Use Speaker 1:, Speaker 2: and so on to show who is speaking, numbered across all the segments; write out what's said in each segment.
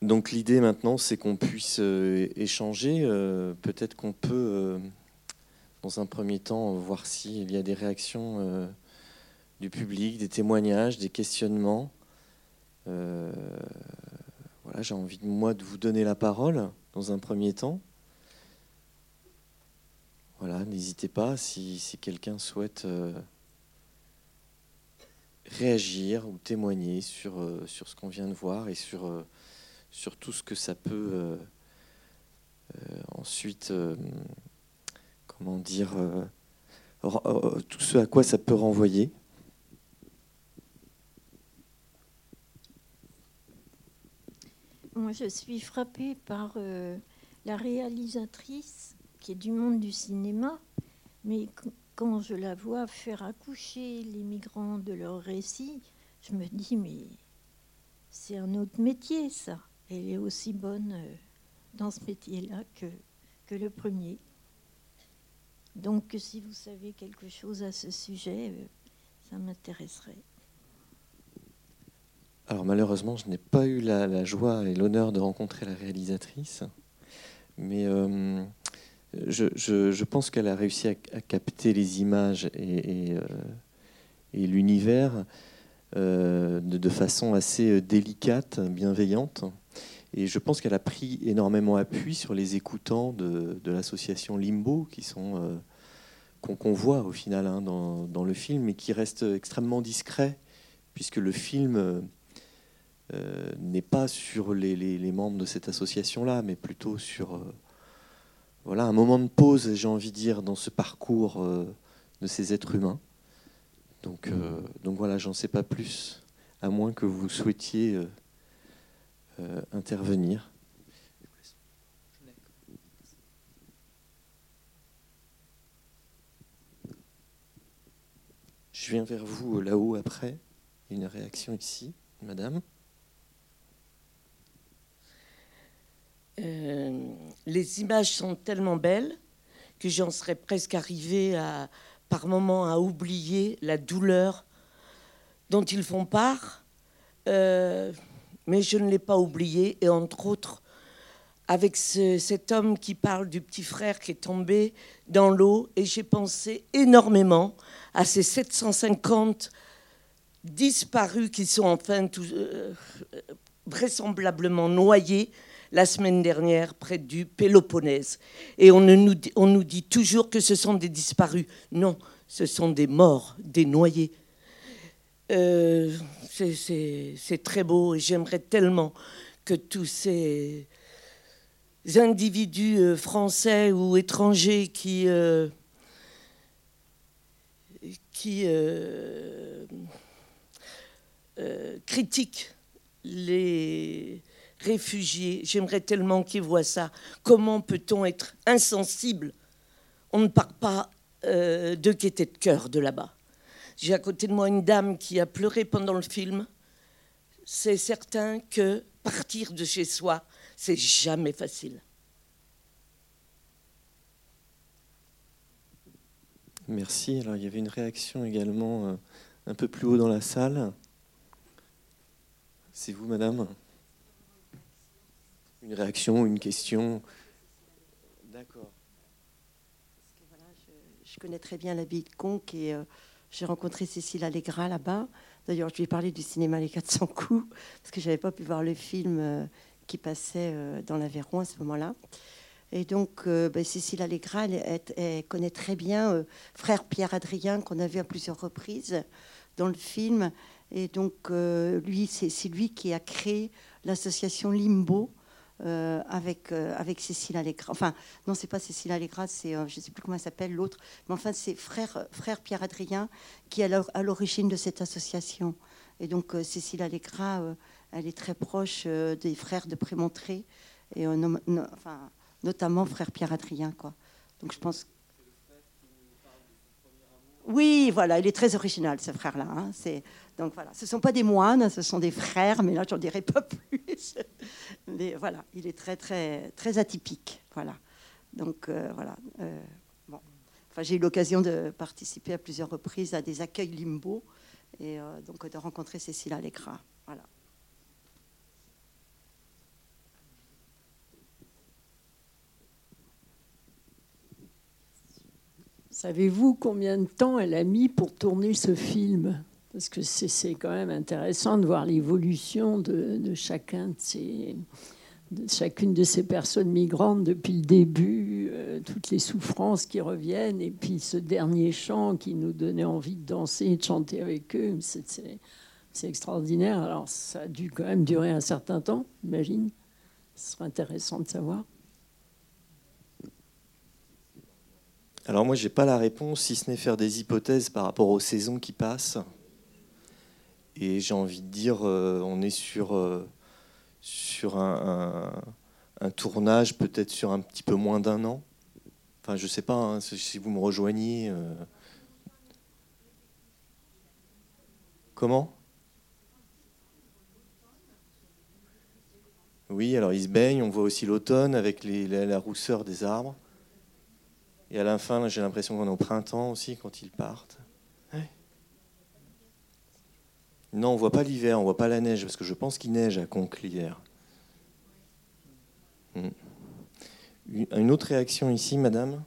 Speaker 1: Donc l'idée maintenant, c'est qu'on puisse euh, échanger. Euh, peut-être qu'on peut, euh, dans un premier temps, voir s'il y a des réactions du public, des témoignages, des questionnements. voilà, j'ai envie de moi de vous donner la parole dans un premier temps. Voilà, n'hésitez pas si, quelqu'un souhaite réagir ou témoigner sur ce qu'on vient de voir et sur sur tout ce que ça peut euh, euh, ensuite, euh, comment dire, tout ce à quoi ça peut renvoyer.
Speaker 2: Moi, je suis frappée par la réalisatrice qui est du monde du cinéma, mais quand je la vois faire accoucher les migrants de leur récit, je me dis, mais c'est un autre métier, ça elle est aussi bonne euh, dans ce métier-là que, le premier. Donc si vous savez quelque chose à ce sujet, euh, ça m'intéresserait.
Speaker 1: Alors malheureusement, je n'ai pas eu la, joie et l'honneur de rencontrer la réalisatrice, mais euh, je, pense qu'elle a réussi à, capter les images et, l'univers de, façon assez délicate, bienveillante. Et je pense qu'elle a pris énormément appui sur les écoutants de, l'association Limbo, qui sont euh, qu'on voit au final hein, dans, le film, mais qui restent extrêmement discrets, puisque le film euh, n'est pas sur les, membres de cette association-là, mais plutôt sur euh, voilà un moment de pause, j'ai envie de dire, dans ce parcours de ces êtres humains. Donc, donc voilà, j'en sais pas plus, à moins que vous souhaitiez euh, intervenir. Je viens vers vous là-haut après. Une réaction ici, madame.
Speaker 3: Euh, les images sont tellement belles que j'en serais presque arrivée à, par moments à oublier la douleur dont ils font part. Euh, mais je ne l'ai pas oublié. Et entre autres, avec cet homme qui parle du petit frère qui est tombé dans l'eau, et j'ai pensé énormément à ces 750 disparus qui sont enfin euh, vraisemblablement noyés la semaine dernière près du Péloponnèse. Et on, nous, on nous dit toujours que ce sont des disparus. Non, ce sont des morts, des noyés. Euh, c'est très beau et j'aimerais tellement que tous ces individus euh, français ou étrangers qui, euh, critiquent les réfugiés, j'aimerais tellement qu'ils voient ça. Comment peut-on être insensible? On ne part pas de gaieté de cœur de là-bas. J'ai à côté de moi une dame qui a pleuré pendant le film. C'est certain que partir de chez soi, c'est jamais facile.
Speaker 1: Merci. Alors il y avait une réaction également euh, un peu plus haut dans la salle. C'est vous, madame Une réaction, une question
Speaker 4: D'accord. je, connais très bien la vie de Conque et euh, j'ai rencontré Cécile Allegra là-bas. D'ailleurs, je lui ai parlé du cinéma Les 400 coups, parce que je n'avais pas pu voir le film euh, qui passait euh, dans l'Aveyron à ce moment-là. Et donc, euh, ben, Cécile Allegra, elle, connaît très bien frère Pierre Adrien, qu'on a vu à plusieurs reprises dans le film. Et donc, lui, c'est lui qui a créé l'association Limbo, euh, avec, euh, avec Cécile Allegra. Enfin, non, c'est pas Cécile Allegra, c'est, euh, je ne sais plus comment elle s'appelle, l'autre. Mais enfin, c'est frère, frère Pierre-Adrien qui est à l'origine de cette association. Et donc, Cécile Allegra, elle est très proche des frères de Prémontré, et, enfin, notamment frère Pierre-Adrien. Quoi. Donc, je pense oui, voilà, il est très original, ce frère-là. Hein. C'est, donc voilà, ce ne sont pas des moines, ce sont des frères, mais là, j'en dirai pas plus. mais voilà, il est très, très, très atypique. Voilà. Donc euh, voilà. Euh, enfin, j'ai eu l'occasion de participer à plusieurs reprises à des accueils limbo et euh, donc de rencontrer Cécile Alecra. Voilà.
Speaker 5: Savez-vous combien de temps elle a mis pour tourner ce film? Parce que c'est quand même intéressant de voir l'évolution de, chacun de chacune de ces personnes migrantes depuis le début, euh, toutes les souffrances qui reviennent, et puis ce dernier chant qui nous donnait envie de danser et de chanter avec eux. C'est extraordinaire. Alors ça a dû quand même durer un certain temps, j'imagine. Ce serait intéressant de savoir.
Speaker 1: Alors moi, j'ai pas la réponse, si ce n'est faire des hypothèses par rapport aux saisons qui passent. Et j'ai envie de dire, euh, on est sur, euh, sur un, tournage peut-être sur un petit peu moins d'un an. Enfin, je sais pas hein, si vous me rejoignez. Euh. Comment? Oui, alors ils se baignent, on voit aussi l'automne avec la rousseur des arbres. Et à la fin, j'ai l'impression qu'on est au printemps aussi quand ils partent. Non, on voit pas l'hiver, on voit pas la neige, parce que je pense qu'il neige à Conques l'hiver. Hmm. Une autre réaction ici, madame?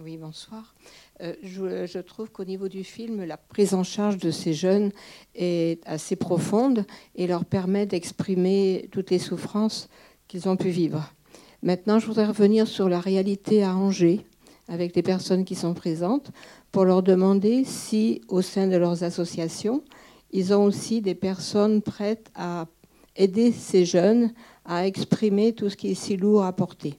Speaker 6: Oui, bonsoir. Euh, je, trouve qu'au niveau du film, la prise en charge de ces jeunes est assez profonde et leur permet d'exprimer toutes les souffrances qu'ils ont pu vivre. Maintenant, je voudrais revenir sur la réalité à Angers, avec les personnes qui sont présentes, pour leur demander si, au sein de leurs associations, ils ont aussi des personnes prêtes à aider ces jeunes à exprimer tout ce qui est si lourd à porter.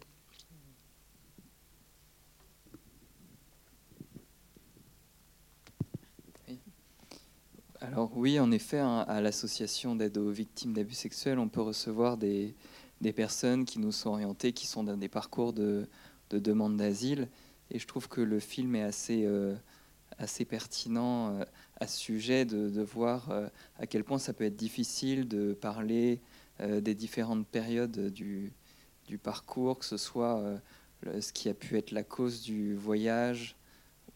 Speaker 7: Alors oui, en effet, hein, à l'association d'aide aux victimes d'abus sexuels, on peut recevoir des, des personnes qui nous sont orientées, qui sont dans des parcours de, demande d'asile. Et je trouve que le film est assez, euh, assez pertinent euh, à ce sujet de, voir euh, à quel point ça peut être difficile de parler des différentes périodes du, du, parcours, que ce soit ce qui a pu être la cause du voyage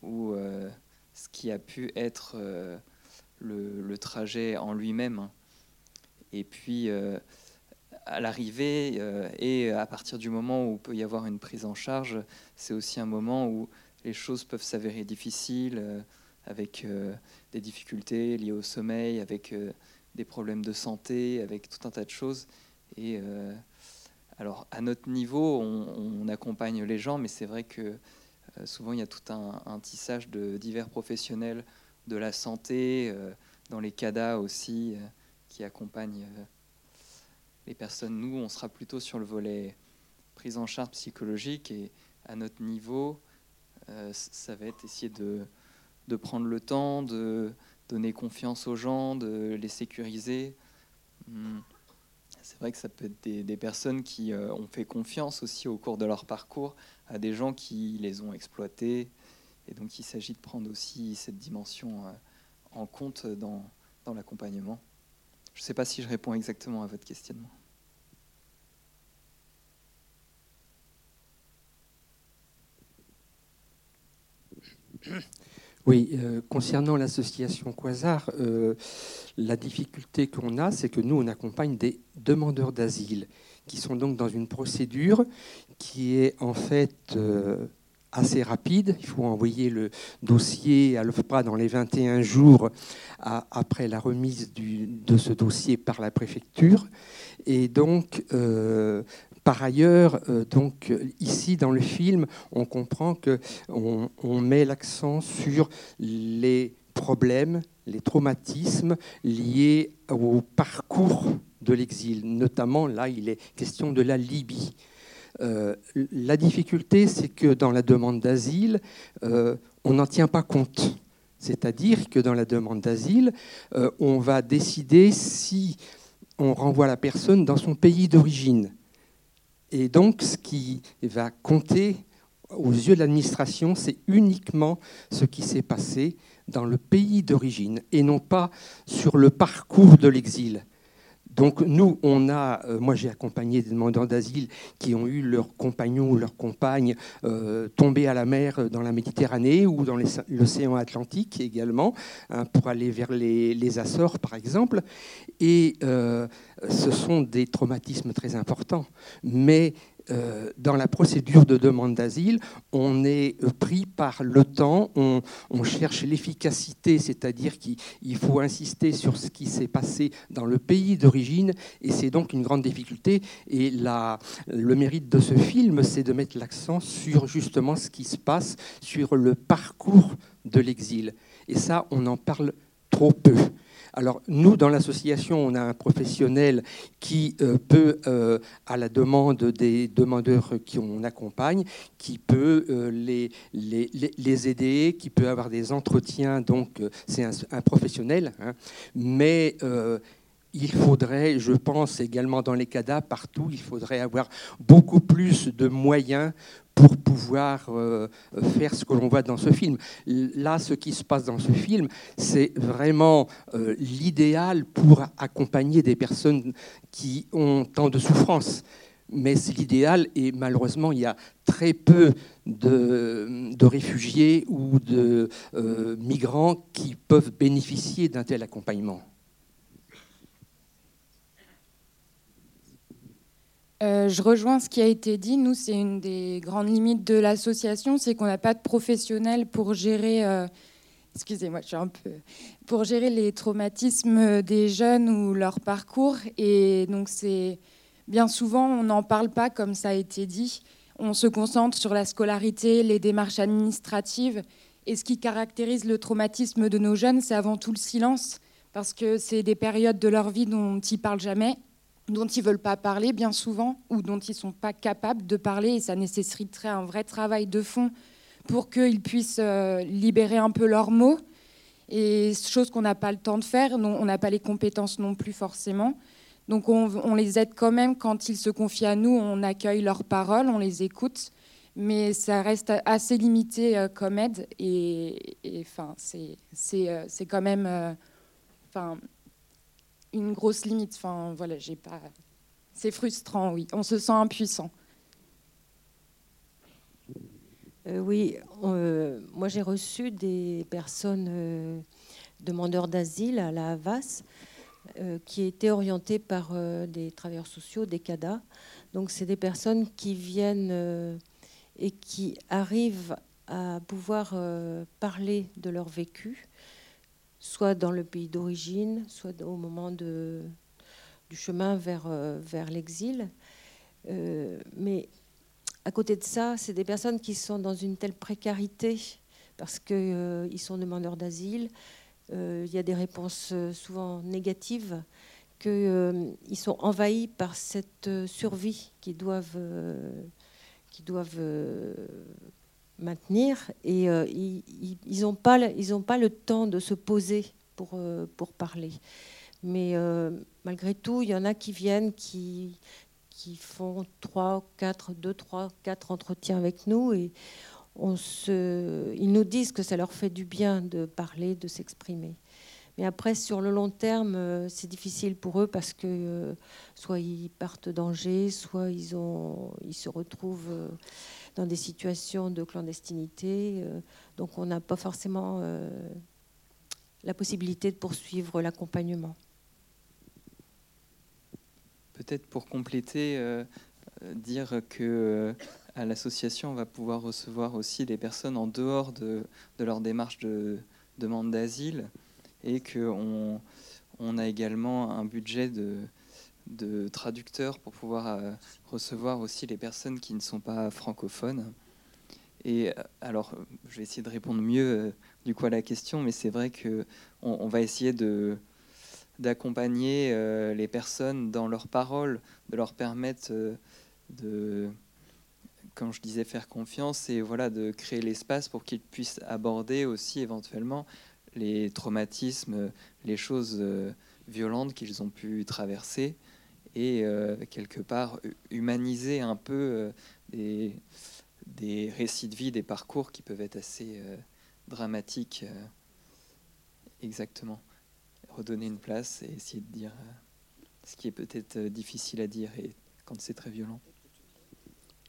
Speaker 7: ou ce qui a pu être le, le, trajet en lui-même. Et puis à l'arrivée euh, et à partir du moment où peut y avoir une prise en charge, c'est aussi un moment où les choses peuvent s'avérer difficiles, euh, avec euh, des difficultés liées au sommeil, avec des problèmes de santé, avec tout un tas de choses. Et alors, à notre niveau, on, accompagne les gens, mais c'est vrai que souvent il y a tout un, un, tissage de divers professionnels de la santé, dans les CADA aussi, qui accompagnent les personnes, nous, on sera plutôt sur le volet prise en charge psychologique et à notre niveau, euh, ça va être essayer de, prendre le temps, de donner confiance aux gens, de les sécuriser. Hmm. C'est vrai que ça peut être des, personnes qui euh, ont fait confiance aussi au cours de leur parcours à des gens qui les ont exploités. Et donc il s'agit de prendre aussi cette dimension euh, en compte dans l'accompagnement. Je ne sais pas si je réponds exactement à votre questionnement.
Speaker 8: Oui, euh, concernant l'association Quasar, euh, la difficulté qu'on a, c'est que nous, on accompagne des demandeurs d'asile qui sont donc dans une procédure qui est en fait euh, assez rapide. Il faut envoyer le dossier à l'OFPRA dans les 21 jours après la remise de ce dossier par la préfecture. Et donc, euh, par ailleurs, euh, donc ici dans le film, on comprend que on, met l'accent sur les problèmes, les traumatismes liés au parcours de l'exil. Notamment, là, il est question de la Libye. Euh, la difficulté, c'est que dans la demande d'asile, euh, on n'en tient pas compte. C'est-à-dire que dans la demande d'asile, euh, on va décider si on renvoie la personne dans son pays d'origine. Et donc, ce qui va compter aux yeux de l'administration, c'est uniquement ce qui s'est passé dans le pays d'origine et non pas sur le parcours de l'exil. Donc nous, on a, euh, moi j'ai accompagné des demandeurs d'asile qui ont eu leur compagnon ou leur compagne euh, tomber à la mer dans la Méditerranée ou dans l'océan Atlantique également, hein, pour aller vers les, Açores par exemple. Et euh, ce sont des traumatismes très importants. Mais euh, dans la procédure de demande d'asile, on est pris par le temps, on, cherche l'efficacité, c'est-à-dire qu'il faut insister sur ce qui s'est passé dans le pays d'origine, et c'est donc une grande difficulté. Et le mérite de ce film, c'est de mettre l'accent sur justement ce qui se passe, sur le parcours de l'exil. Et ça, on en parle trop peu. Alors nous, dans l'association, on a un professionnel qui euh, peut, euh, à la demande des demandeurs qui on accompagne, qui peut euh, les, les, aider, qui peut avoir des entretiens. Donc c'est un, professionnel, hein. mais il faudrait, je pense également dans les CADA, partout, il faudrait avoir beaucoup plus de moyens pour pouvoir euh, faire ce que l'on voit dans ce film. Là, ce qui se passe dans ce film, c'est vraiment euh, l'idéal pour accompagner des personnes qui ont tant de souffrances. Mais c'est l'idéal et malheureusement, il y a très peu de, réfugiés ou de euh, migrants qui peuvent bénéficier d'un tel accompagnement.
Speaker 9: Euh, je rejoins ce qui a été dit. Nous, c'est une des grandes limites de l'association, c'est qu'on n'a pas de professionnels pour gérer. Euh, excusez-moi, pour gérer les traumatismes des jeunes ou leur parcours. Et donc, c'est bien souvent, on n'en parle pas comme ça a été dit. On se concentre sur la scolarité, les démarches administratives. Et ce qui caractérise le traumatisme de nos jeunes, c'est avant tout le silence, parce que c'est des périodes de leur vie dont ils parlent jamais dont ils ne veulent pas parler bien souvent ou dont ils ne sont pas capables de parler et ça nécessiterait un vrai travail de fond pour qu'ils puissent euh, libérer un peu leurs mots et chose qu'on n'a pas le temps de faire, on n'a pas les compétences non plus forcément. Donc on, les aide quand même quand ils se confient à nous, on accueille leurs paroles, on les écoute, mais ça reste assez limité euh, comme aide et enfin c'est euh, c'est quand même une grosse limite. Enfin, voilà, j'ai pas. C'est frustrant, oui. On se sent impuissant.
Speaker 10: Euh, oui, euh, moi j'ai reçu des personnes euh, demandeurs d'asile à la Havas qui étaient orientées par des travailleurs sociaux, des CADA. Donc c'est des personnes qui viennent et qui arrivent à pouvoir parler de leur vécu soit dans le pays d'origine, soit au moment du chemin vers, euh, l'exil. Euh, mais à côté de ça, c'est des personnes qui sont dans une telle précarité parce qu'ils euh, sont demandeurs d'asile. Il y a des réponses souvent négatives, qu'ils sont envahis par cette survie qu'ils doivent, qui doivent maintenir et euh, ils n'ont pas, ils pas le temps de se poser pour, euh, pour parler. Mais euh, malgré tout, il y en a qui viennent, qui, qui font 3, 4, 2, 3, 4 entretiens avec nous et on se, ils nous disent que ça leur fait du bien de parler, de s'exprimer. Mais après, sur le long terme, c'est difficile pour eux parce que soit ils partent danger, soit ils, se retrouvent dans des situations de clandestinité. Euh, donc on n'a pas forcément euh, la possibilité de poursuivre l'accompagnement.
Speaker 7: Peut-être pour compléter, euh, dire que à l'association, on va pouvoir recevoir aussi des personnes en dehors de, de leur démarche de demande d'asile et qu'on on a également un budget de, traducteurs pour pouvoir euh, recevoir aussi les personnes qui ne sont pas francophones. Et euh, alors, je vais essayer de répondre mieux euh, du coup à la question, mais c'est vrai que on, va essayer de d'accompagner les personnes dans leurs paroles, de leur permettre de, comme je disais, faire confiance et voilà de créer l'espace pour qu'ils puissent aborder aussi éventuellement les traumatismes, les choses violentes qu'ils ont pu traverser et euh, quelque part humaniser un peu euh, des, récits de vie, des parcours qui peuvent être assez euh, dramatiques. exactement. Redonner une place et essayer de dire ce qui est peut-être difficile à dire quand c'est très violent.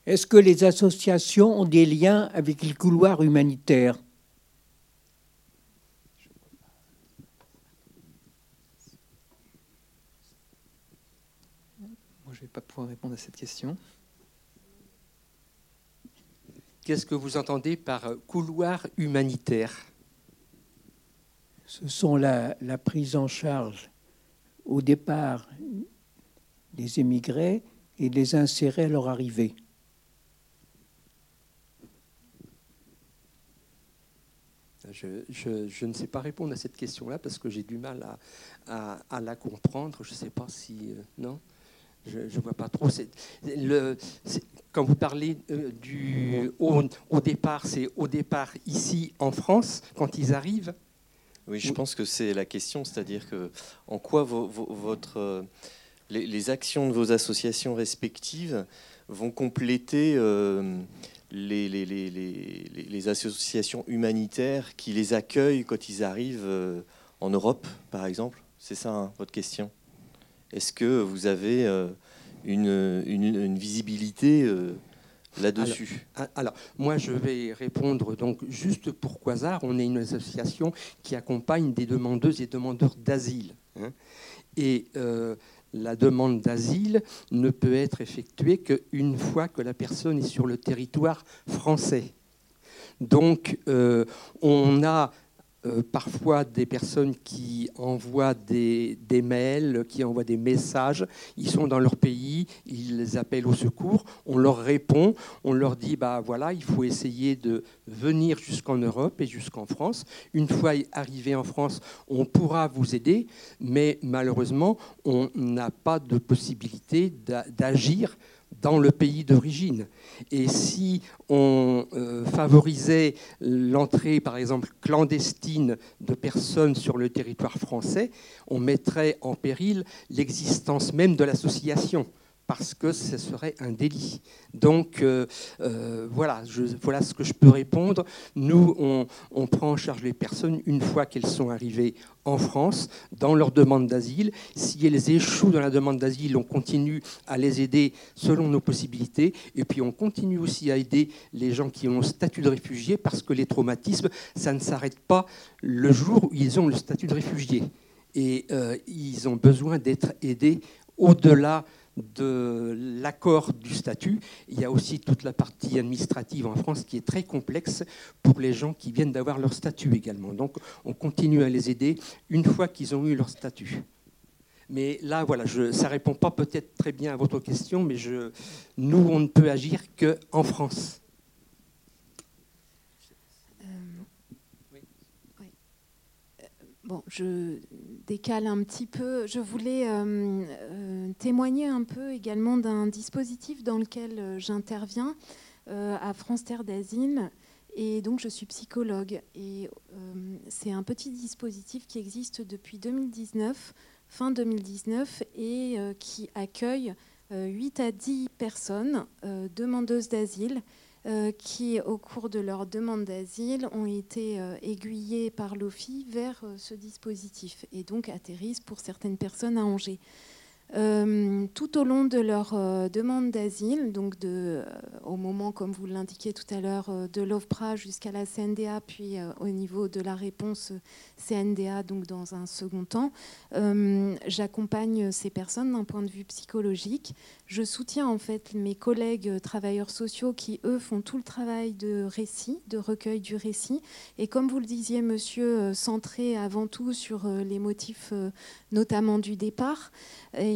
Speaker 11: Est-ce que les associations ont des liens avec les couloirs humanitaires?
Speaker 7: Pas pouvoir répondre à cette question.
Speaker 8: Qu'est-ce que vous entendez par couloir humanitaire?
Speaker 11: Ce sont la, la prise en charge au départ des émigrés et les insérer à leur arrivée.
Speaker 8: Je, ne sais pas répondre à cette question-là parce que j'ai du mal à, la comprendre. Je ne sais pas si... Euh, non? Je ne vois pas trop. Le, quand vous parlez euh, du au, au départ, c'est au départ ici en France, quand ils arrivent.
Speaker 1: Oui, je pense que c'est la question, c'est-à-dire que en quoi votre, euh, les, actions de vos associations respectives vont compléter les, les, les, les, associations humanitaires qui les accueillent quand ils arrivent euh, en Europe, par exemple? C'est ça hein, votre question? Est-ce que vous avez euh, une, visibilité euh, là-dessus?
Speaker 8: Alors, moi, je vais répondre donc juste pour Quasar. On est une association qui accompagne des demandeuses et demandeurs d'asile. Hein. et la demande d'asile ne peut être effectuée qu'une fois que la personne est sur le territoire français. Donc, euh, on a euh, parfois des personnes qui envoient des, mails, qui envoient des messages. Ils sont dans leur pays, ils appellent au secours. On leur répond, on leur dit bah voilà, il faut essayer de venir jusqu'en Europe et jusqu'en France. Une fois arrivé en France, on pourra vous aider, mais malheureusement, on n'a pas de possibilité d'agir dans le pays d'origine. Et si on euh, favorisait l'entrée, par exemple, clandestine de personnes sur le territoire français, on mettrait en péril l'existence même de l'association parce que ce serait un délit. Donc euh, euh, voilà, voilà ce que je peux répondre. Nous, on, prend en charge les personnes une fois qu'elles sont arrivées en France dans leur demande d'asile. Si elles échouent dans la demande d'asile, on continue à les aider selon nos possibilités. Et puis on continue aussi à aider les gens qui ont le statut de réfugié parce que les traumatismes, ça ne s'arrête pas le jour où ils ont le statut de réfugié. Et euh, ils ont besoin d'être aidés au-delà de l'accord du statut. Il y a aussi toute la partie administrative en France qui est très complexe pour les gens qui viennent d'avoir leur statut également. Donc on continue à les aider une fois qu'ils ont eu leur statut. Mais là, voilà, je, ça ne répond pas peut-être très bien à votre question, mais je, nous, on ne peut agir qu'en France.
Speaker 12: Bon, je décale un petit peu. Je voulais euh, euh, témoigner un peu également d'un dispositif dans lequel euh, j'interviens à France Terre d'Asile. Et donc, je suis psychologue. Et c'est un petit dispositif qui existe depuis 2019, fin 2019, et qui accueille 8 à 10 personnes demandeuses d'asile qui, au cours de leur demande d'asile, ont été euh, aiguillés par l'OFI vers euh, ce dispositif et donc atterrissent pour certaines personnes à Angers. Euh, tout au long de leur euh, demande d'asile, donc euh, au moment, comme vous l'indiquiez tout à l'heure, de l'OFPRA jusqu'à la CNDA, puis au niveau de la réponse CNDA, donc dans un second temps, j'accompagne ces personnes d'un point de vue psychologique. Je soutiens en fait mes collègues travailleurs sociaux qui, eux, font tout le travail de récit, de recueil du récit. Et comme vous le disiez, monsieur, centré avant tout sur les motifs notamment du départ,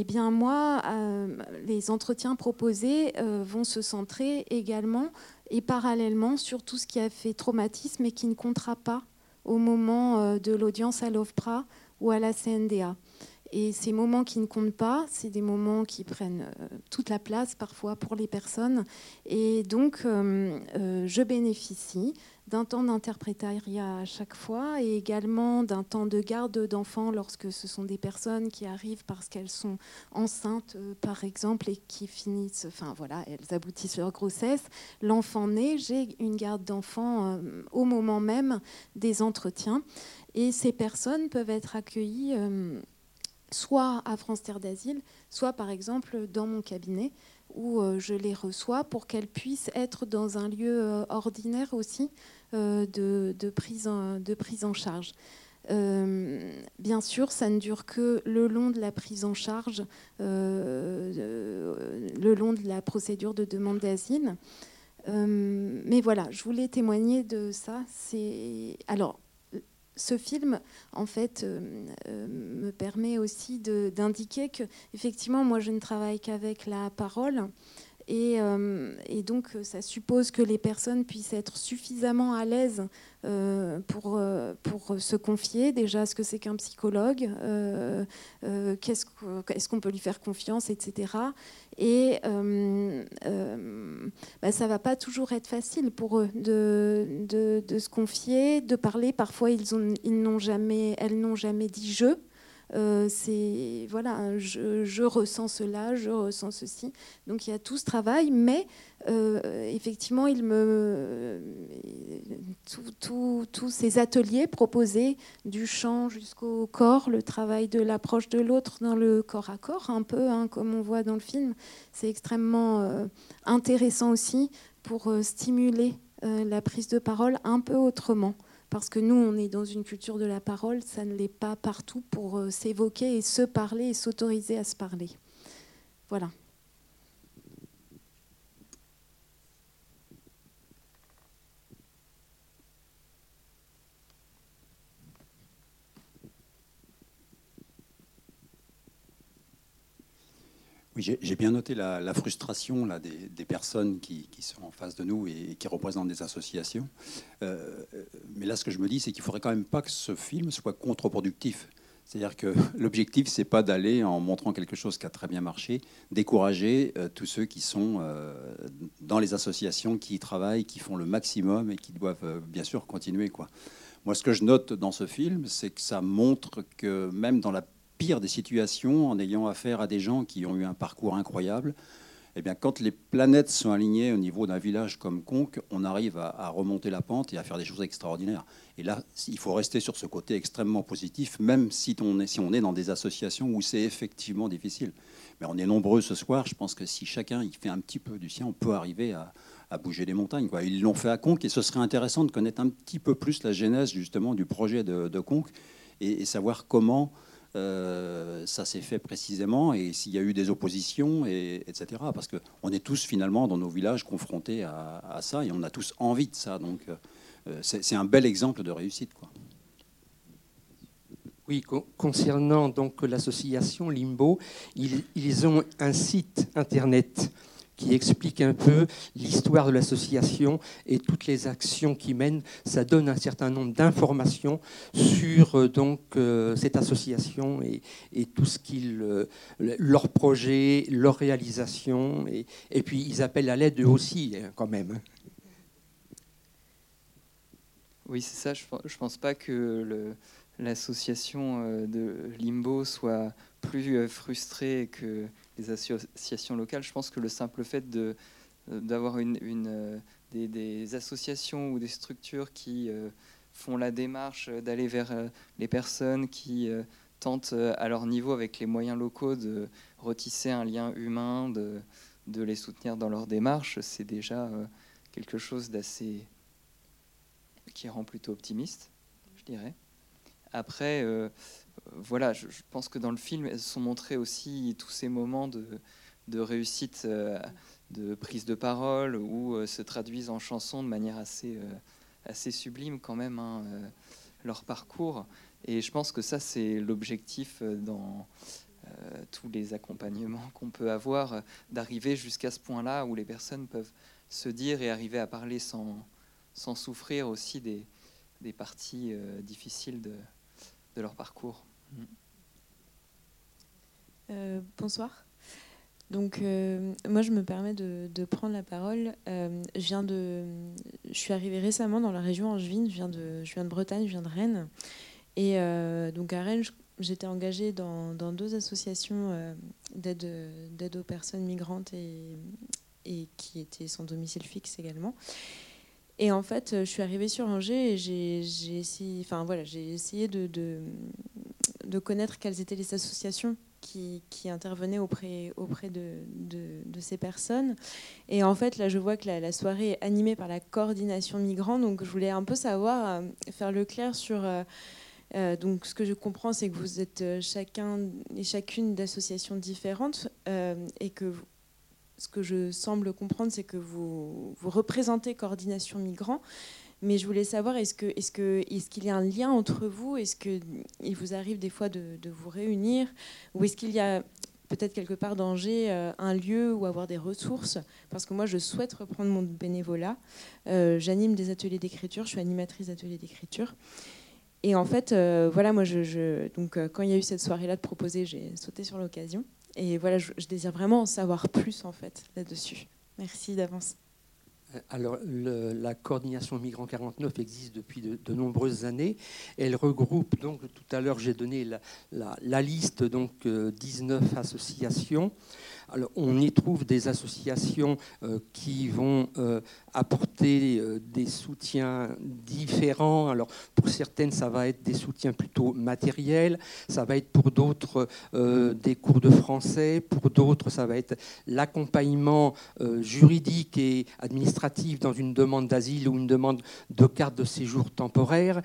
Speaker 12: bien moi, euh, les entretiens proposés euh, vont se centrer également et parallèlement sur tout ce qui a fait traumatisme et qui ne comptera pas au moment euh, de l'audience à l'OFPRA ou à la CNDA. Et ces moments qui ne comptent pas, c'est des moments qui prennent toute la place parfois pour les personnes. Et donc, je bénéficie d'un temps d'interprétariat à chaque fois et également d'un temps de garde d'enfants lorsque ce sont des personnes qui arrivent parce qu'elles sont enceintes, euh, par exemple, et qui finissent, enfin voilà, elles aboutissent leur grossesse. L'enfant naît, j'ai une garde d'enfants euh, au moment même des entretiens. Et ces personnes peuvent être accueillies euh, soit à France Terre d'Asile, soit par exemple dans mon cabinet où je les reçois pour qu'elles puissent être dans un lieu ordinaire aussi, euh, de, prise en, de prise en charge. Euh, bien sûr, ça ne dure que le long de la prise en charge, euh, le long de la procédure de demande d'asile. mais voilà, je voulais témoigner de ça. C'est alors ce film, en fait, me permet aussi d'indiquer que, effectivement, moi, je ne travaille qu'avec la parole. Euh, et, donc, ça suppose que les personnes puissent être suffisamment à l'aise euh, pour, euh, pour se confier déjà ce que c'est qu'un psychologue, qu'est-ce qu'on peut lui faire confiance, etc. Et bah, ça va pas toujours être facile pour eux de, de, de se confier, de parler. Parfois, ils, ont, ils n'ont jamais, elles n'ont jamais dit je. Euh, c'est voilà, je, ressens cela, je ressens ceci. Donc il y a tout ce travail, mais euh, effectivement, il me tous ces ateliers proposés du chant jusqu'au corps, le travail de l'approche de l'autre dans le corps à corps, un peu hein, comme on voit dans le film, c'est extrêmement euh, intéressant aussi pour stimuler la prise de parole un peu autrement parce que nous, on est dans une culture de la parole, ça ne l'est pas partout pour euh, s'évoquer et se parler et s'autoriser à se parler. Voilà.
Speaker 13: Oui, j'ai bien noté la, frustration là, des, personnes qui, sont en face de nous et qui représentent des associations. Euh, mais là, ce que je me dis, c'est qu'il ne faudrait quand même pas que ce film soit contre-productif. C'est-à-dire que l'objectif, c'est pas d'aller en montrant quelque chose qui a très bien marché, décourager euh, tous ceux qui sont euh, dans les associations, qui y travaillent, qui font le maximum et qui doivent bien sûr continuer. Quoi. Moi, ce que je note dans ce film, c'est que ça montre que même dans la pire des situations, en ayant affaire à des gens qui ont eu un parcours incroyable, eh bien, quand les planètes sont alignées au niveau d'un village comme Conques, on arrive à, remonter la pente et à faire des choses extraordinaires. Et là, il faut rester sur ce côté extrêmement positif, même si on est, dans des associations où c'est effectivement difficile. Mais on est nombreux ce soir. Je pense que si chacun il fait un petit peu du sien, on peut arriver à, bouger des montagnes. Ils l'ont fait à Conques et ce serait intéressant de connaître un petit peu plus la genèse justement du projet de, Conques et, savoir comment ça s'est fait précisément et s'il y a eu des oppositions, et, etc. Parce qu'on est tous finalement dans nos villages confrontés à, ça et on a tous envie de ça. Donc euh, c'est un bel exemple de réussite.
Speaker 8: Oui, concernant donc l'association Limbo, ils, ont un site internet qui explique un peu l'histoire de l'association et toutes les actions qui mènent. Ça donne un certain nombre d'informations sur euh, donc euh, cette association et, tout ce qu'ils, euh, leurs projets, leurs réalisations. Et, et, puis ils appellent à l'aide eux aussi, hein, quand même.
Speaker 7: Oui, c'est ça. Je ne pense pas que l'association de Limbo soit plus frustrée que les associations locales. Je pense que le simple fait de, euh, d'avoir une, euh, des, associations ou des structures qui euh, font la démarche d'aller vers les personnes qui tentent à leur niveau, avec les moyens locaux, de retisser un lien humain, de, de les soutenir dans leur démarche, c'est déjà quelque chose d'assez qui rend plutôt optimiste, je dirais. Après, voilà, je, pense que dans le film, elles sont montrés aussi tous ces moments de, réussite, euh, de prise de parole, où euh, se traduisent en chansons de manière assez, euh, sublime quand même hein, leur parcours. Et je pense que ça, c'est l'objectif dans tous les accompagnements qu'on peut avoir, d'arriver jusqu'à ce point-là où les personnes peuvent se dire et arriver à parler sans, sans souffrir aussi des, parties difficiles de leur parcours.
Speaker 14: Euh, bonsoir. Donc, euh, moi, je me permets de, prendre la parole. Euh, je viens de, je suis arrivée récemment dans la région angevine. Je viens de, je viens de Bretagne, je viens de Rennes. Et donc à Rennes, j'étais engagée dans, deux associations d'aide aux personnes migrantes et, et qui étaient sans domicile fixe également. Et en fait, je suis arrivée sur Angers et j'ai essayé, enfin voilà, essayé de, connaître quelles étaient les associations qui, intervenaient auprès, auprès de, ces personnes. Et en fait, là, je vois que la, soirée est animée par la coordination migrants. Donc, je voulais un peu savoir, euh, faire le clair sur... Euh, euh, donc, ce que je comprends, c'est que vous êtes chacun et chacune d'associations différentes et que ce que je semble comprendre, c'est que vous, représentez Coordination Migrants. Mais je voulais savoir, est-ce qu'il y a un lien entre vous? Est-ce qu'il vous arrive des fois de, de vous réunir? Ou est-ce qu'il y a peut-être quelque part d'Angers euh, un lieu où avoir des ressources? Parce que moi, je souhaite reprendre mon bénévolat. Euh, j'anime des ateliers d'écriture, je suis animatrice d'ateliers d'écriture. Et en fait, euh, voilà, moi, je, donc, quand il y a eu cette soirée-là de proposer, j'ai sauté sur l'occasion. Et voilà, je, désire vraiment en savoir plus, en fait, là-dessus. Merci d'avance.
Speaker 8: Alors, la coordination Migrants 49 existe depuis de, nombreuses années. Elle regroupe, donc, tout à l'heure, j'ai donné la, liste, donc, 19 euh, associations. On y trouve des associations euh, qui vont euh, apporter euh, des soutiens différents. Alors, pour certaines, ça va être des soutiens plutôt matériels, ça va être pour d'autres des cours de français, pour d'autres, ça va être l'accompagnement juridique et administratif dans une demande d'asile ou une demande de carte de séjour temporaire,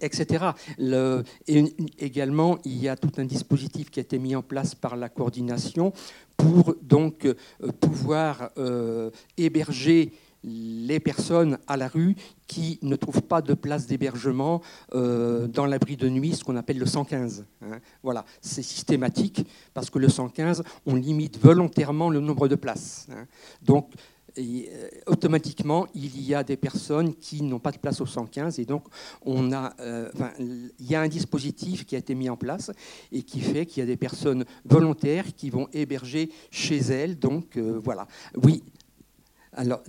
Speaker 8: etc. Le, et également, il y a tout un dispositif qui a été mis en place par la coordination pour donc euh, pouvoir euh, héberger les personnes à la rue qui ne trouvent pas de place d'hébergement euh, dans l'abri de nuit, ce qu'on appelle le 115. Hein. Voilà, c'est systématique parce que le 115, on limite volontairement le nombre de places. Hein. Donc, euh, automatiquement, il y a des personnes qui n'ont pas de place au 115 et donc on a, euh, il y a un dispositif qui a été mis en place et qui fait qu'il y a des personnes volontaires qui vont héberger chez elles. Donc euh, voilà. Oui. Alors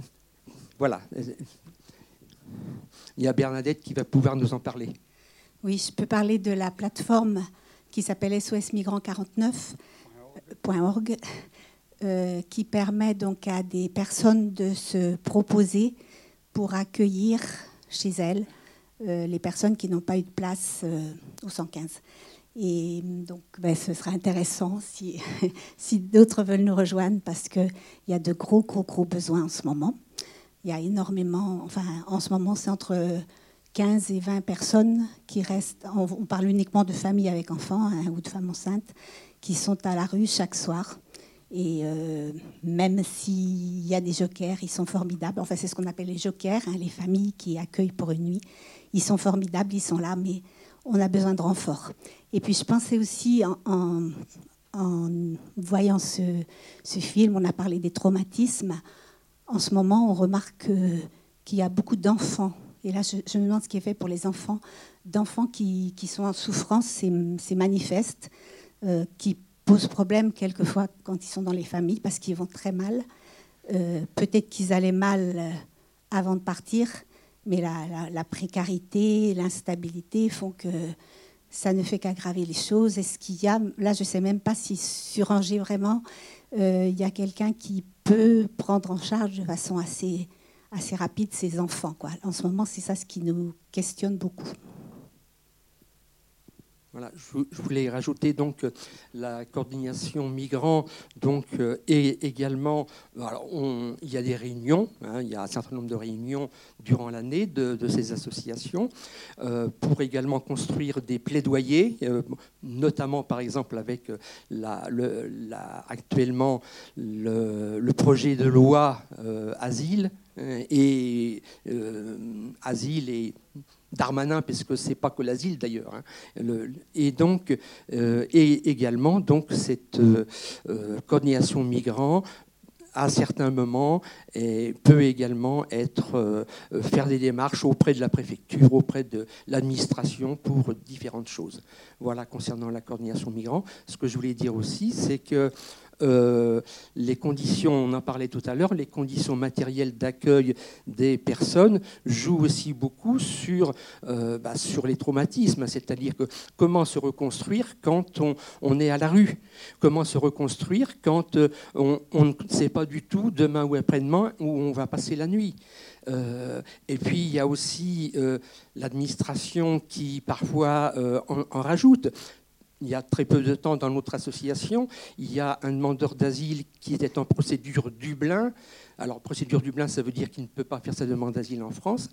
Speaker 8: voilà. Il y a Bernadette qui va pouvoir nous en parler.
Speaker 15: Oui, je peux parler de la plateforme qui s'appelle SOS Migrants 49.org euh, qui permet donc à des personnes de se proposer pour accueillir chez elles euh, les personnes qui n'ont pas eu de place euh, au 115. Et donc, ben, ce sera intéressant si, si d'autres veulent nous rejoindre parce qu'il y a de gros, gros, gros besoins en ce moment. Il y a énormément, enfin, en ce moment, c'est entre 15 et 20 personnes qui restent, on, parle uniquement de familles avec enfants hein, ou de femmes enceintes, qui sont à la rue chaque soir et euh, même s'il y a des jokers, ils sont formidables. Enfin, c'est ce qu'on appelle les jokers, hein, les familles qui accueillent pour une nuit. Ils sont formidables, ils sont là, mais on a besoin de renfort. Et puis, je pensais aussi, en, voyant ce, film, on a parlé des traumatismes. En ce moment, on remarque qu'il y a beaucoup d'enfants. Et là, je, me demande ce qui est fait pour les enfants, d'enfants qui, sont en souffrance, c'est manifeste, euh, qui pose problème quelquefois quand ils sont dans les familles parce qu'ils vont très mal. Euh, peut-être qu'ils allaient mal euh, avant de partir, mais la, précarité, l'instabilité font que ça ne fait qu'aggraver les choses. Est-ce qu'il y a, là je ne sais même pas si sur Angers vraiment, euh, il y a quelqu'un qui peut prendre en charge de façon assez, assez rapide ces enfants. En ce moment, c'est ça ce qui nous questionne beaucoup.
Speaker 8: Voilà, je voulais rajouter donc euh, la coordination migrants donc euh, et également alors il y a des réunions, hein, il y a un certain nombre de réunions durant l'année de, ces associations euh, pour également construire des plaidoyers, notamment par exemple avec actuellement le, projet de loi asile et asile et Darmanin, parce que c'est pas que l'asile d'ailleurs. Hein. et donc, euh, et également donc cette euh, euh, coordination migrants à certains moments peut également être faire des démarches auprès de la préfecture, auprès de l'administration pour différentes choses. Voilà concernant la coordination migrants. Ce que je voulais dire aussi, c'est que euh, les conditions, on en parlait tout à l'heure, les conditions matérielles d'accueil des personnes jouent aussi beaucoup sur, euh, bah, sur les traumatismes, c'est-à-dire que comment se reconstruire quand on, on, est à la rue, comment se reconstruire quand euh, on, ne sait pas du tout demain ou après-demain où on va passer la nuit? et puis il y a aussi l'administration qui parfois en, rajoute il y a très peu de temps dans notre association, il y a un demandeur d'asile qui était en procédure Dublin. Alors, procédure Dublin, ça veut dire qu'il ne peut pas faire sa demande d'asile en France.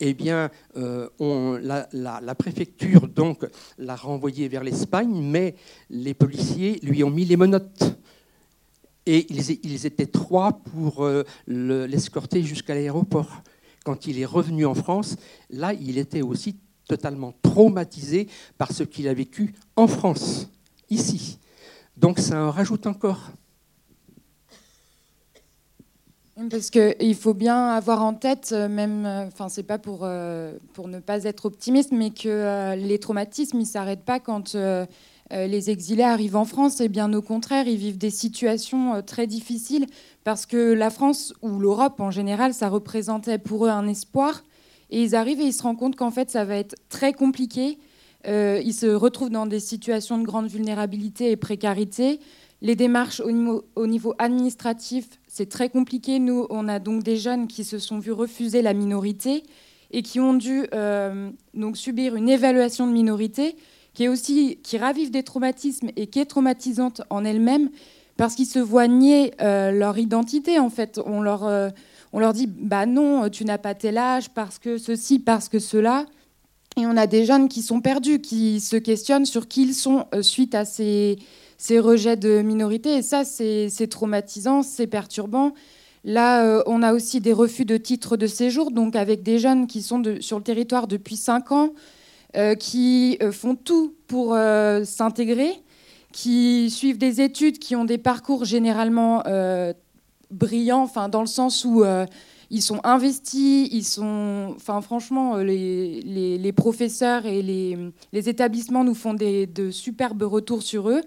Speaker 8: Eh bien, euh, on, la, préfecture donc l'a renvoyé vers l'Espagne, mais les policiers lui ont mis les menottes. Et ils, étaient trois pour euh, le- l'escorter jusqu'à l'aéroport. Quand il est revenu en France, là, il était aussi totalement traumatisé par ce qu'il a vécu en France, ici. Donc ça en rajoute encore.
Speaker 9: Parce qu'il faut bien avoir en tête, euh, même, euh, enfin, c'est pas pour, euh, pour ne pas être optimiste, mais que les traumatismes, ils s'arrêtent pas quand les exilés arrivent en France. Et bien au contraire, ils vivent des situations très difficiles parce que la France ou l'Europe en général, ça représentait pour eux un espoir. Et ils arrivent et ils se rendent compte qu'en fait, ça va être très compliqué. Euh, ils se retrouvent dans des situations de grande vulnérabilité et précarité. Les démarches au niveau, au niveau administratif, c'est très compliqué. Nous, on a donc des jeunes qui se sont vus refuser la minorité et qui ont dû euh, donc subir une évaluation de minorité qui est aussi qui ravive des traumatismes et qui est traumatisante en elle-même parce qu'ils se voient nier euh, leur identité. En fait, on leur on leur dit bah non, tu n'as pas tel âge parce que ceci, parce que cela. Et on a des jeunes qui sont perdus, qui se questionnent sur qui ils sont euh, suite à ces, ces rejets de minorité. Et ça, c'est traumatisant, c'est perturbant. Là, euh, on a aussi des refus de titres de séjour, donc avec des jeunes qui sont sur le territoire depuis 5 ans, euh, qui euh, font tout pour euh, s'intégrer, qui suivent des études, qui ont des parcours généralement euh, brillants, enfin, dans le sens où euh, ils sont investis, ils sont, enfin, franchement, euh, les, les- professeurs et les, les établissements nous font des, de superbes retours sur eux.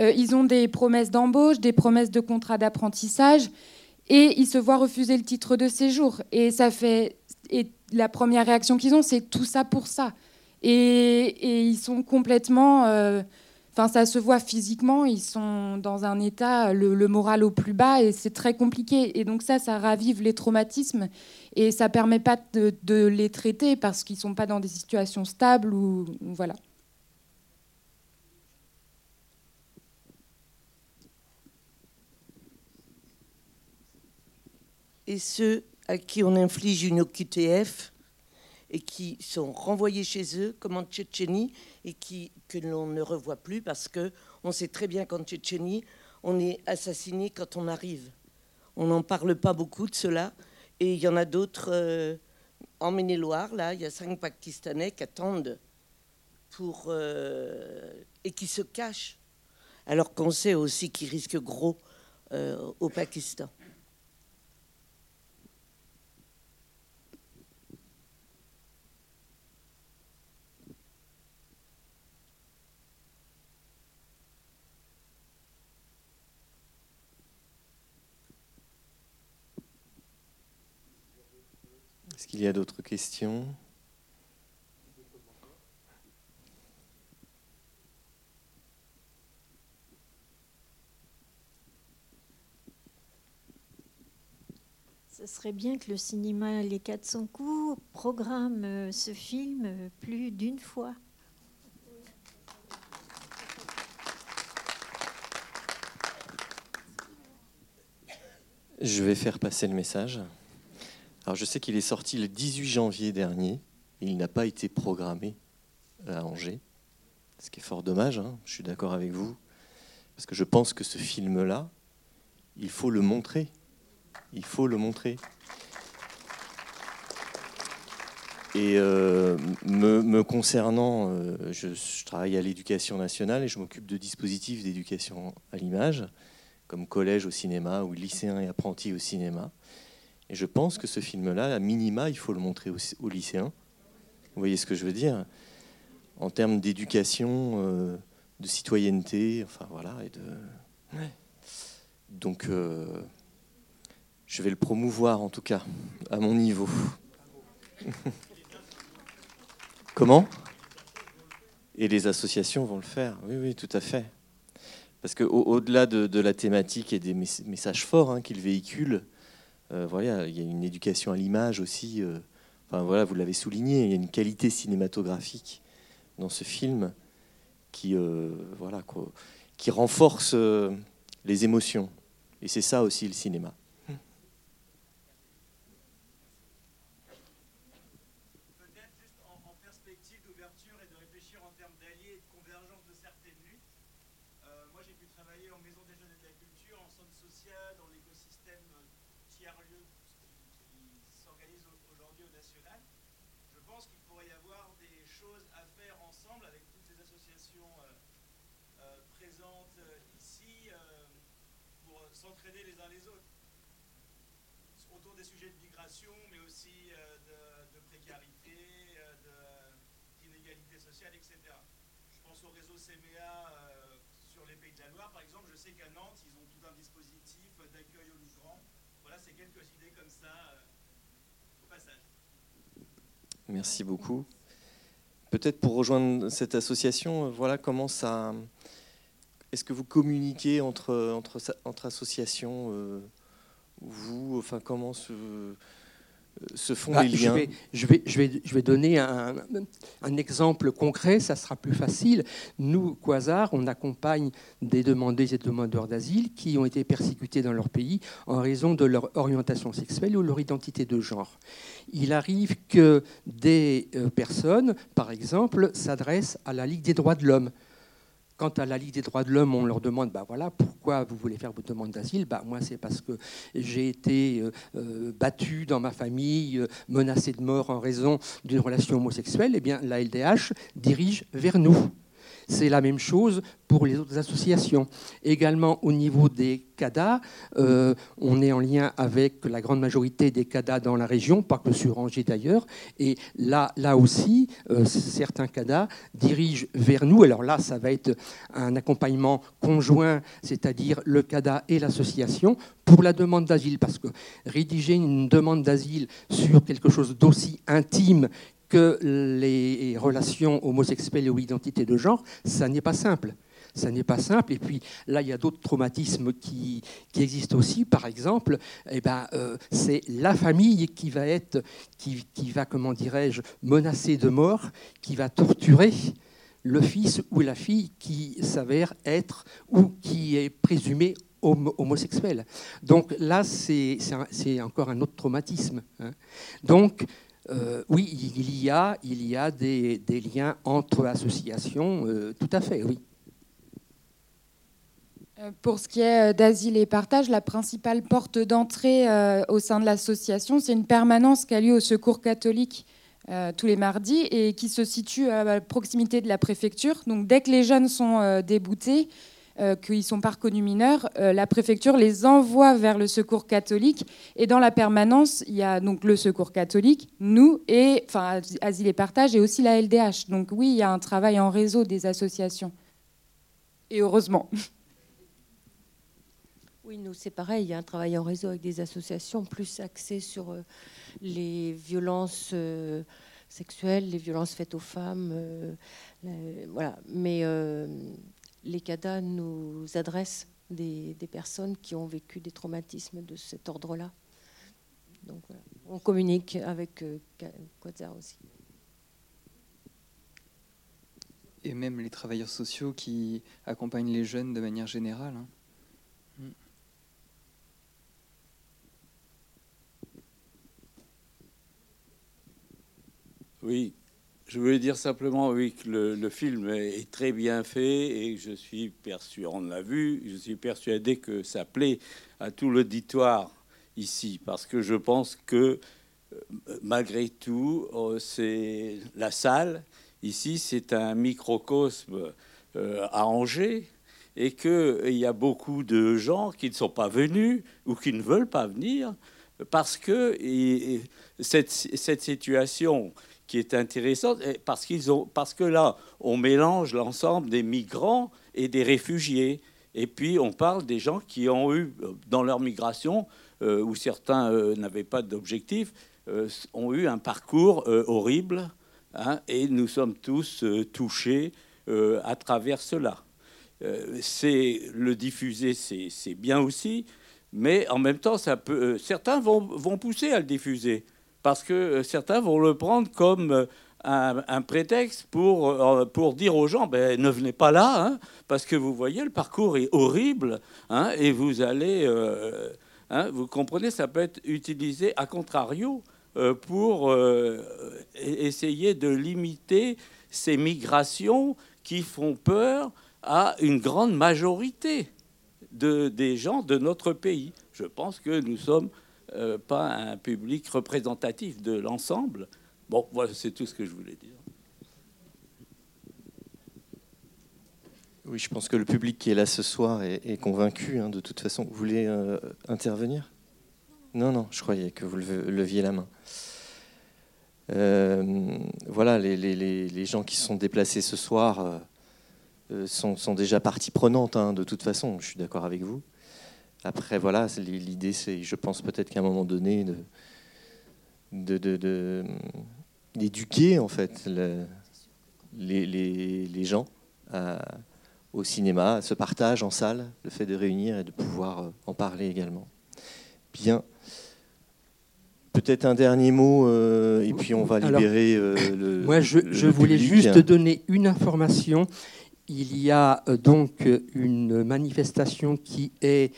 Speaker 9: Euh, ils ont des promesses d'embauche, des promesses de contrat d'apprentissage, et ils se voient refuser le titre de séjour. Et ça fait, et la première réaction qu'ils ont, c'est tout ça pour ça. Et, et ils sont complètement, enfin, ça se voit physiquement, ils sont dans un état, le, moral au plus bas, et c'est très compliqué. Et donc ça, ça ravive les traumatismes, et ça permet pas de, les traiter parce qu'ils sont pas dans des situations stables ou voilà.
Speaker 3: et ceux à qui on inflige une OQTF et qui sont renvoyés chez eux, comme en Tchétchénie, et qui, que l'on ne revoit plus parce que on sait très bien qu'en Tchétchénie, on est assassiné quand on arrive. On n'en parle pas beaucoup de cela. Et il y en a d'autres euh, en Maine-et-Loire, là, il y a cinq Pakistanais qui attendent pour, euh, et qui se cachent, alors qu'on sait aussi qu'ils risquent gros euh, au Pakistan.
Speaker 1: Est-ce qu'il y a d'autres questions?
Speaker 2: Ce serait bien que le cinéma Les 400 coups programme euh, ce film euh, plus d'une fois.
Speaker 1: Je vais faire passer le message. Alors je sais qu'il est sorti le 18 janvier dernier. il n'a pas été programmé à Angers, ce qui est fort dommage. hein, Je suis d'accord avec vous, parce que je pense que ce film-là, il faut le montrer. Il faut le montrer. Et euh, me, concernant, euh, je, travaille à l'éducation nationale et je m'occupe de dispositifs d'éducation à l'image, comme collège au cinéma ou lycéens et apprentis au cinéma. Et je pense que ce film-là, à minima, il faut le montrer aux, lycéens. Vous voyez ce que je veux dire? En termes d'éducation, euh, de citoyenneté, enfin voilà, et de. Donc, euh, je vais le promouvoir en tout cas, à mon niveau. Comment? Et les associations vont le faire, oui, oui, tout à fait. Parce qu'au-delà de, de la thématique et des mes- messages forts hein, qu'il véhicule, voilà, il y a une éducation à l'image aussi. euh, vous l'avez souligné, il y a une qualité cinématographique dans ce film qui, euh, qui renforce euh, les émotions. Et c'est ça aussi le cinéma.
Speaker 16: Peut-être juste en, en perspective d'ouverture et de réfléchir en termes d'alliés et de convergence de certaines luttes. Euh, moi, j'ai pu travailler en maison des professionnels de la culture, en centre social, dans l'écosystème tiers-lieu qui s'organise aujourd'hui au national. Je pense qu'il pourrait y avoir des choses à faire ensemble avec toutes les associations présentes ici pour s'entraider les uns les autres autour des sujets de migration, mais aussi de, de précarité, d'inégalité sociale, etc. Je pense au réseau CMA sur les Pays de la Loire, par exemple. Je sais qu'à Nantes, ils ont tout un dispositif d'accueil aux migrants. Voilà, c'est quelques idées comme ça au passage.
Speaker 1: Merci beaucoup. Peut-être pour rejoindre cette association, voilà comment ça. Est-ce que vous communiquez entre, entre, entre associations euh, Vous, enfin, comment se, se font
Speaker 8: Bah,
Speaker 1: les
Speaker 8: je
Speaker 1: liens
Speaker 8: vais, je, vais, je, vais, je vais donner un, un exemple concret, ça sera plus facile. Nous, Quasar, on accompagne des demandeuses et demandeurs d'asile qui ont été persécutés dans leur pays en raison de leur orientation sexuelle ou leur identité de genre. Il arrive que des euh, personnes, par exemple, s'adressent à la Ligue des droits de l'homme. Quant à la Ligue des droits de l'homme, on leur demande bah voilà, pourquoi vous voulez faire votre demande d'asile? Bah, Moi, c'est parce que j'ai été euh, euh, battu dans ma famille, euh, menacé de mort en raison d'une relation homosexuelle. Eh bien, la LDH dirige vers nous. C'est la même chose pour les autres associations. Également au niveau des CADA, euh, on est en lien avec la grande majorité des CADA dans la région, pas que sur Angers d'ailleurs. Et là, aussi, euh, certains CADA dirigent vers nous. Alors là, ça va être un accompagnement conjoint, c'est-à-dire le CADA et l'association, pour la demande d'asile. Parce que rédiger une demande d'asile sur quelque chose d'aussi intime que les relations homosexuelles ou identité de genre, ça n'est pas simple. Ça n'est pas simple. Et puis là, il y a d'autres traumatismes qui, existent aussi. Par exemple, eh ben, euh, c'est la famille qui va être, qui, qui va, comment dirais-je, menacer de mort, qui va torturer le fils ou la fille qui s'avère être ou qui est présumé homosexuel. Donc là, c'est encore un autre traumatisme. Hein. Donc, euh, oui, il y a, il y a des, liens entre associations, euh, tout à fait, oui.
Speaker 9: Euh, Pour ce qui est d'asile et partage, la principale porte d'entrée au sein de l'association, c'est une permanence qui a lieu au Secours catholique tous les mardis et qui se situe à proximité de la préfecture. Donc dès que les jeunes sont déboutés, euh, qu'ils sont pas reconnus mineurs, euh, la préfecture les envoie vers le secours catholique. Et dans la permanence, il y a donc le secours catholique, nous, et enfin Asile et Partage, et aussi la LDH. Donc oui, il y a un travail en réseau des associations. Et heureusement.
Speaker 10: Oui, nous, c'est pareil. Il y a un travail en réseau avec des associations plus axées sur euh, les violences euh, sexuelles, les violences faites aux femmes. voilà. Mais les CADA nous adressent des, des personnes qui ont vécu des traumatismes de cet ordre-là. Donc, voilà. on communique avec euh, Quasar aussi.
Speaker 7: Et même les travailleurs sociaux qui accompagnent les jeunes de manière générale. hein. Mm.
Speaker 17: Oui, je voulais dire simplement oui, que le, film est très bien fait et je suis persuadé, on l'a vu, je suis persuadé que ça plaît à tout l'auditoire ici, parce que je pense que euh, malgré tout, euh, c'est la salle ici, c'est un microcosme euh, à Angers et qu'il y a beaucoup de gens qui ne sont pas venus ou qui ne veulent pas venir parce que et- et cette, cette situation qui est intéressante, parce, qu'ils ont, parce que là, on mélange l'ensemble des migrants et des réfugiés. Et puis, on parle des gens qui ont eu, euh, dans leur migration, euh, où certains euh, n'avaient pas d'objectif, ont eu un parcours horrible. hein, et nous sommes tous touchés à travers cela. C'est le diffuser, c'est bien aussi, mais en même temps, ça peut, certains vont, vont pousser à le diffuser parce que euh, certains vont le prendre comme euh, un, prétexte pour, euh, pour dire aux gens ben, ne venez pas là, hein, parce que vous voyez, le parcours est horrible, hein, et vous allez. euh, hein, vous comprenez, ça peut être utilisé à contrario pour essayer de limiter ces migrations qui font peur à une grande majorité de, des gens de notre pays. Je pense que nous sommes euh, pas un public représentatif de l'ensemble. Bon, voilà, c'est tout ce que je voulais dire.
Speaker 1: Oui, je pense que le public qui est là ce soir est, convaincu, hein, de toute façon. Vous voulez euh, intervenir? Non, non, je croyais que vous leviez la main. Euh, voilà, les, gens qui sont déplacés ce soir sont, déjà partie prenante, hein, de toute façon, je suis d'accord avec vous. Après, voilà, l'idée, c'est, je pense peut-être qu'à un moment donné, de, d'éduquer en fait les, gens au cinéma, à ce partage en salle, le fait de réunir et de pouvoir euh, en parler également. Bien. Peut-être un dernier mot, euh, et puis on va libérer euh, le.
Speaker 8: Moi, je, je voulais juste donner une information. Il y a donc une manifestation qui est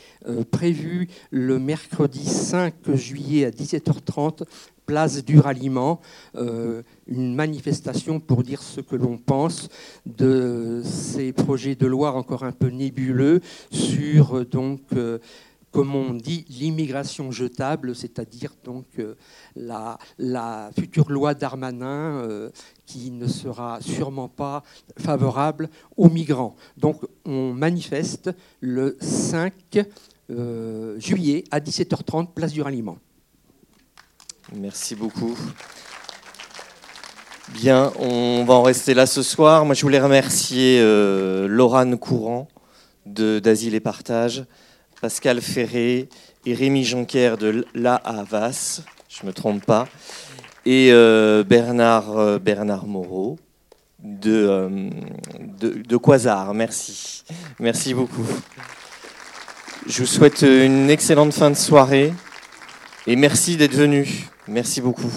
Speaker 8: prévue le mercredi 5 juillet à 17h30 place du ralliement, euh, une manifestation pour dire ce que l'on pense de ces projets de loi encore un peu nébuleux sur euh, donc euh, comme on dit, l'immigration jetable, c'est-à-dire donc la, la, future loi d'Armanin qui ne sera sûrement pas favorable aux migrants. Donc on manifeste le 5 juillet à 17h30, place du ralliement.
Speaker 1: Merci beaucoup. Bien, on va en rester là ce soir. Moi, je voulais remercier euh, Laurane Courant d'Asile et Partage, Pascal Ferré et Rémi Jonquière de La Havas, je ne me trompe pas, et euh, Bernard, euh, Bernard Moreau de, de Quasar. Merci. Merci beaucoup. Je vous souhaite une excellente fin de soirée et merci d'être venu. Merci beaucoup.